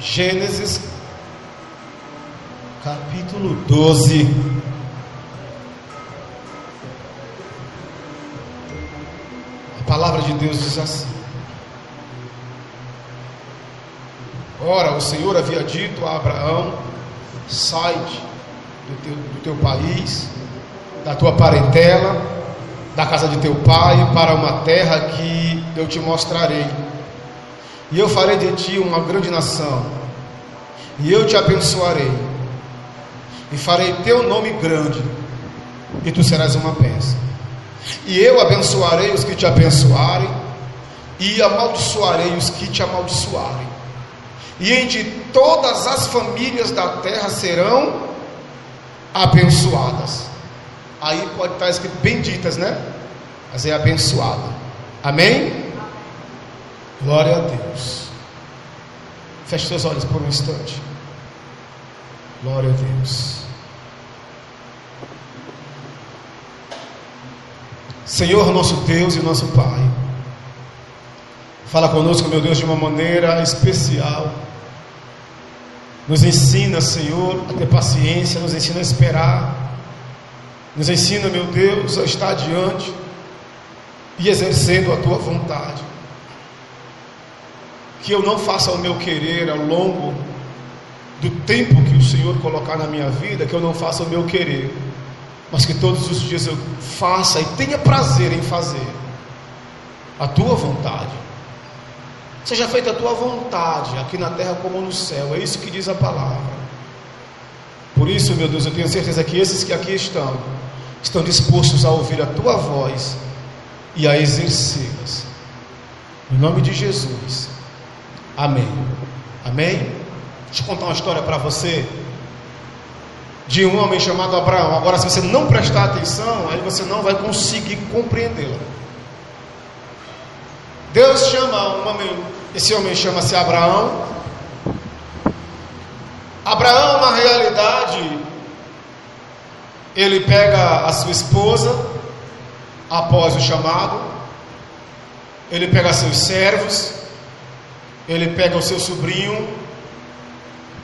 Gênesis, capítulo 12. A palavra de Deus diz assim: Ora, o Senhor havia dito a Abraão: sai do teu, do teu país, da tua parentela, da casa de teu pai, para uma terra que eu te mostrarei. E eu farei de ti uma grande nação, e eu te abençoarei, e farei teu nome grande, e tu serás uma bênção. E eu abençoarei os que te abençoarem, e amaldiçoarei os que te amaldiçoarem. E entre todas as famílias da terra serão abençoadas. Aí pode estar escrito benditas, né? Mas é abençoada. Amém? Glória a Deus. Feche seus olhos por um instante. Glória a Deus. Senhor, nosso Deus e nosso Pai. Fala conosco, meu Deus, de uma maneira especial. Nos ensina, Senhor, a ter paciência, nos ensina a esperar. Nos ensina, meu Deus, a estar diante e exercendo a tua vontade que eu não faça o meu querer ao longo do tempo que o Senhor colocar na minha vida, que eu não faça o meu querer, mas que todos os dias eu faça e tenha prazer em fazer a tua vontade. Seja feita a tua vontade, aqui na terra como no céu, é isso que diz a palavra. Por isso, meu Deus, eu tenho certeza que esses que aqui estão, estão dispostos a ouvir a tua voz e a exercê-las. Em nome de Jesus. Amém. Amém? Deixa eu contar uma história para você de um homem chamado Abraão. Agora, se você não prestar atenção, aí você não vai conseguir compreendê-la. Deus chama um homem, esse homem chama-se Abraão. Abraão, na realidade, ele pega a sua esposa após o chamado, ele pega seus servos, ele pega o seu sobrinho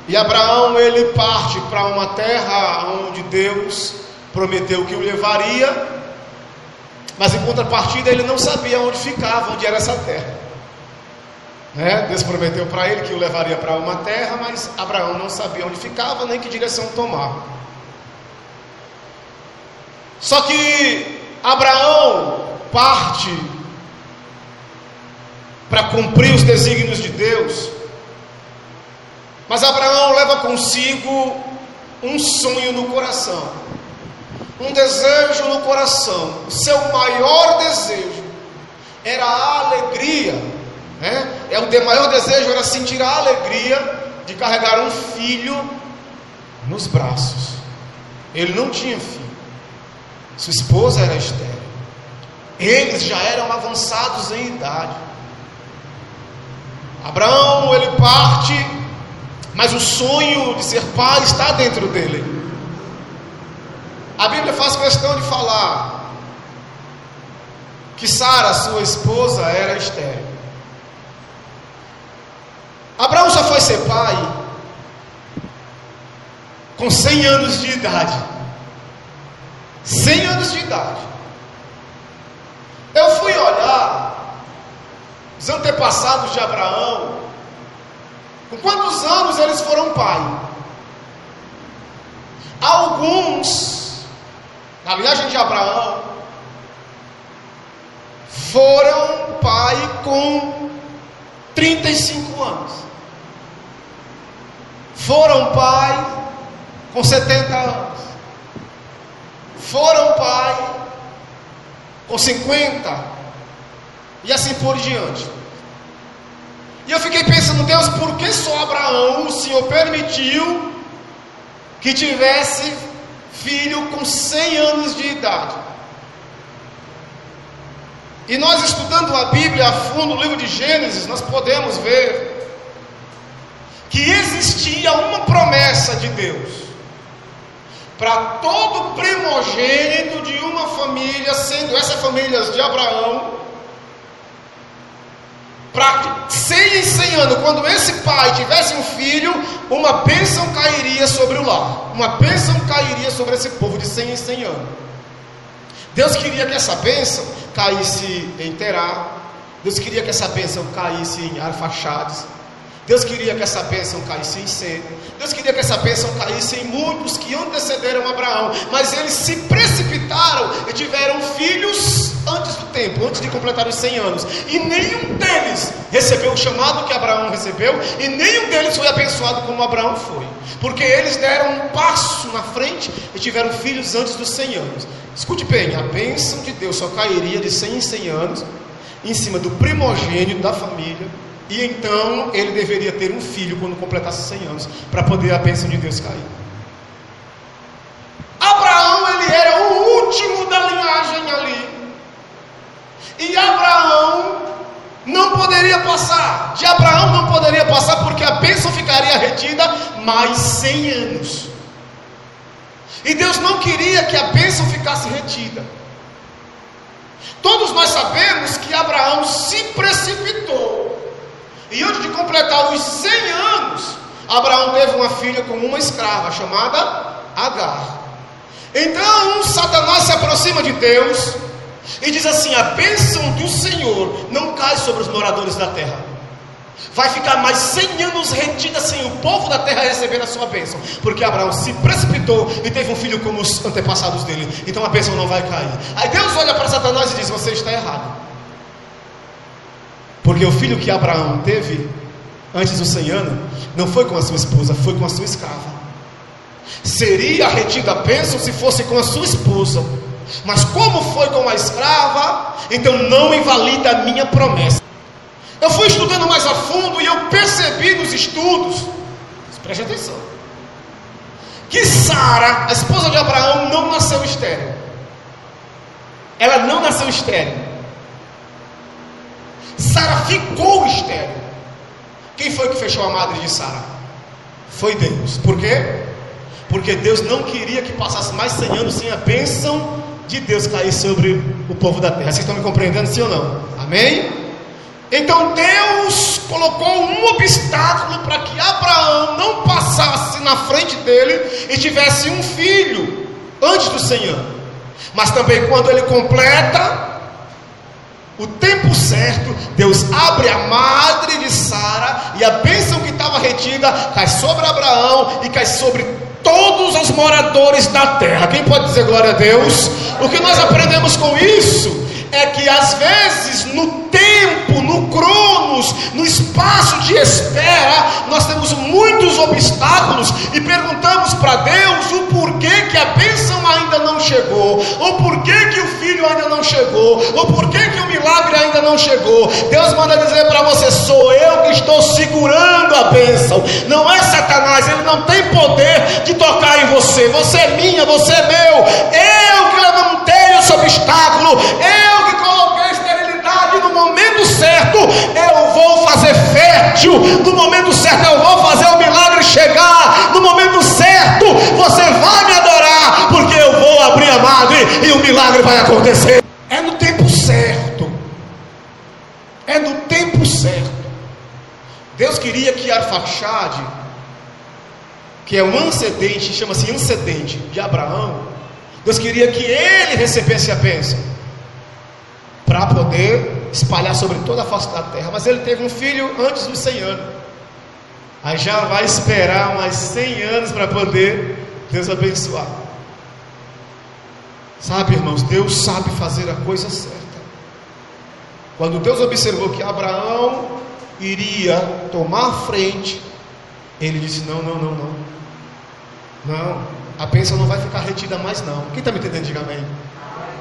e Abraão ele parte para uma terra onde Deus prometeu que o levaria, mas em contrapartida ele não sabia onde ficava, onde era essa terra. Né? Deus prometeu para ele que o levaria para uma terra, mas Abraão não sabia onde ficava nem que direção tomar. Só que Abraão parte para cumprir os desígnios de Deus. Mas Abraão leva consigo um sonho no coração, um desejo no coração. O seu maior desejo era a alegria, né? É o maior desejo era sentir a alegria de carregar um filho nos braços. Ele não tinha filho, sua esposa era estéril. Eles já eram avançados em idade. Abraão, ele parte, mas o sonho de ser pai está dentro dele. A Bíblia faz questão de falar que Sara, sua esposa, era estéril. Abraão só foi ser pai com 100 anos de idade. 100 anos de idade. Eu fui olhar os antepassados de Abraão, com quantos anos eles foram pai? Alguns, na linhagem de Abraão, foram pai com 35 anos. Foram pai com 70 anos. Foram pai com 50 e assim por diante. E eu fiquei pensando, Deus, por que só Abraão o Senhor permitiu que tivesse filho com 100 anos de idade? E nós estudando a Bíblia a fundo, o livro de Gênesis, nós podemos ver que existia uma promessa de Deus para todo primogênito de uma família, sendo essa família de Abraão, para 100 em 100 anos, quando esse pai tivesse um filho, uma bênção cairia sobre o lar, uma bênção cairia sobre esse povo de 100 em 100 anos. Deus queria que essa bênção caísse em Terá, Deus queria que essa bênção caísse em Arfaxades, Deus queria que essa bênção caísse em Sem. Deus queria que essa bênção caísse em muitos que antecederam Abraão. Mas eles se precipitaram e tiveram filhos antes tempo, antes de completar os 100 anos. E nenhum deles recebeu o chamado que Abraão recebeu. E nenhum deles foi abençoado como Abraão foi. Porque eles deram um passo na frente e tiveram filhos antes dos 100 anos. Escute bem: a bênção de Deus só cairia de 100 em 100 anos em cima do primogênito da família e então ele deveria ter um filho quando completasse 100 anos, para poder a bênção de Deus cair. Abraão, ele era o último da linhagem ali. E Abraão não poderia passar. De Abraão não poderia passar porque a bênção ficaria retida mais 100 anos. E Deus não queria que a bênção ficasse retida. Todos nós sabemos que Abraão se precipitou e antes de completar os 100 anos, Abraão teve uma filha com uma escrava chamada Agar. Então Satanás se aproxima de Deus e diz assim: A bênção do Senhor não cai sobre os moradores da terra. Vai ficar mais 100 anos retida sem o povo da terra receber a sua bênção, porque Abraão se precipitou e teve um filho como os antepassados dele. Então a bênção não vai cair. Aí Deus olha para Satanás e diz: Você está errado. Porque o filho que Abraão teve antes dos 100 anos não foi com a sua esposa, foi com a sua escrava. Seria retida a bênção se fosse com a sua esposa. Mas como foi com a escrava, então não invalida a minha promessa. Eu fui estudando mais a fundo e eu percebi nos estudos, preste atenção, que Sara, a esposa de Abraão, não nasceu estéril. Ela não nasceu estéril. Sara ficou estéril. Quem foi que fechou a madre de Sara? Foi Deus. Por quê? Porque Deus não queria que passasse mais 100 anos sem a bênção de Deus cair sobre o povo da terra. Vocês estão me compreendendo, sim ou não? Amém? Então Deus colocou um obstáculo para que Abraão não passasse na frente dele e tivesse um filho antes do 100 anos. Mas também quando ele completa o tempo certo, Deus abre a madre de Sara e a bênção que estava retida cai sobre Abraão e cai sobre todos os moradores da terra. Quem pode dizer glória a Deus? O que nós aprendemos com isso é que às vezes no tempo, no cronos, no espaço de espera, nós temos muitos obstáculos e perguntamos para Deus o porquê que a bênção ainda não chegou, o porquê que o filho ainda não chegou, o porquê que o milagre ainda não chegou. Deus manda dizer para você: sou eu que estou segurando a bênção, não é Satanás, não tem poder de tocar em você, você é minha, você é meu, eu que levantei esse obstáculo, eu certo. Eu vou fazer fértil, no momento certo eu vou fazer o milagre chegar, no momento certo você vai me adorar, porque eu vou abrir a madre e o milagre vai acontecer. É no tempo certo, é no tempo certo. Deus queria que Arfaxade, que é um ancedente, chama-se ancedente de Abraão, Deus queria que ele recebesse a bênção para poder espalhar sobre toda a face da terra. Mas ele teve um filho antes dos 100 anos. Aí já vai esperar mais 100 anos para poder Deus abençoar. Sabe, irmãos, Deus sabe fazer a coisa certa. Quando Deus observou que Abraão iria tomar frente, ele disse: Não, não, não, não. Não, a bênção não vai ficar retida mais, não. Quem está me entendendo? Diga amém.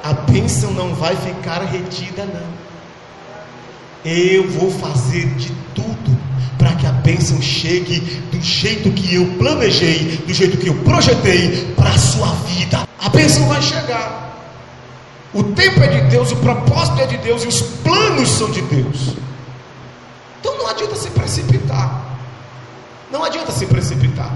A bênção não vai ficar retida, não. Eu vou fazer de tudo para que a bênção chegue do jeito que eu planejei, do jeito que eu projetei para a sua vida. A bênção vai chegar. O tempo é de Deus, o propósito é de Deus e os planos são de Deus. Então não adianta se precipitar. Não adianta se precipitar.